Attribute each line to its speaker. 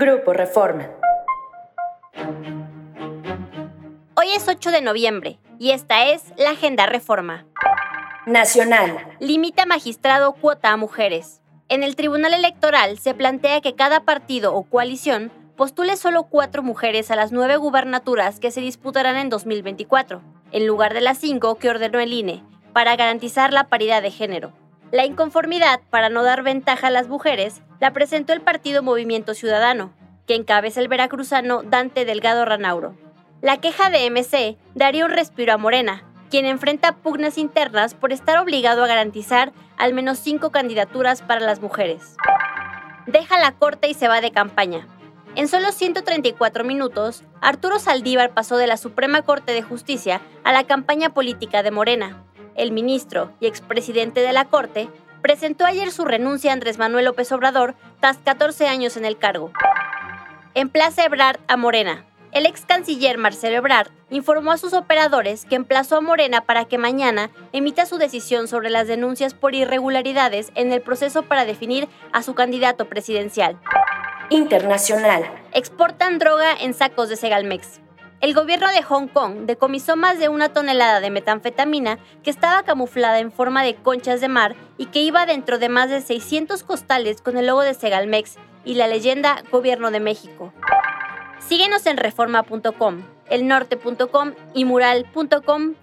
Speaker 1: Grupo Reforma.
Speaker 2: Hoy es 8 de noviembre y esta es la Agenda Reforma.
Speaker 1: Nacional.
Speaker 2: Limita magistrado cuota a mujeres. En el Tribunal Electoral se plantea que cada partido o coalición postule solo cuatro mujeres a las nueve gubernaturas que se disputarán en 2024, en lugar de las cinco que ordenó el INE, para garantizar la paridad de género. La inconformidad para no dar ventaja a las mujeres la presentó el partido Movimiento Ciudadano, que encabeza el veracruzano Dante Delgado Ranauro. La queja de MC daría un respiro a Morena, quien enfrenta pugnas internas por estar obligado a garantizar al menos cinco candidaturas para las mujeres. Deja la corte y se va de campaña. En solo 134 minutos, Arturo Saldívar pasó de la Suprema Corte de Justicia a la campaña política de Morena, el ministro y expresidente de la Corte, presentó ayer su renuncia a Andrés Manuel López Obrador tras 14 años en el cargo. Emplaza Ebrard a Morena. El ex canciller Marcelo Ebrard informó a sus operadores que emplazó a Morena para que mañana emita su decisión sobre las denuncias por irregularidades en el proceso para definir a su candidato presidencial.
Speaker 1: Internacional.
Speaker 2: Exportan droga en sacos de Segalmex. El gobierno de Hong Kong decomisó más de una tonelada de metanfetamina que estaba camuflada en forma de conchas de mar y que iba dentro de más de 600 costales con el logo de Segalmex y la leyenda Gobierno de México. Síguenos en reforma.com, elnorte.com y mural.com.mx.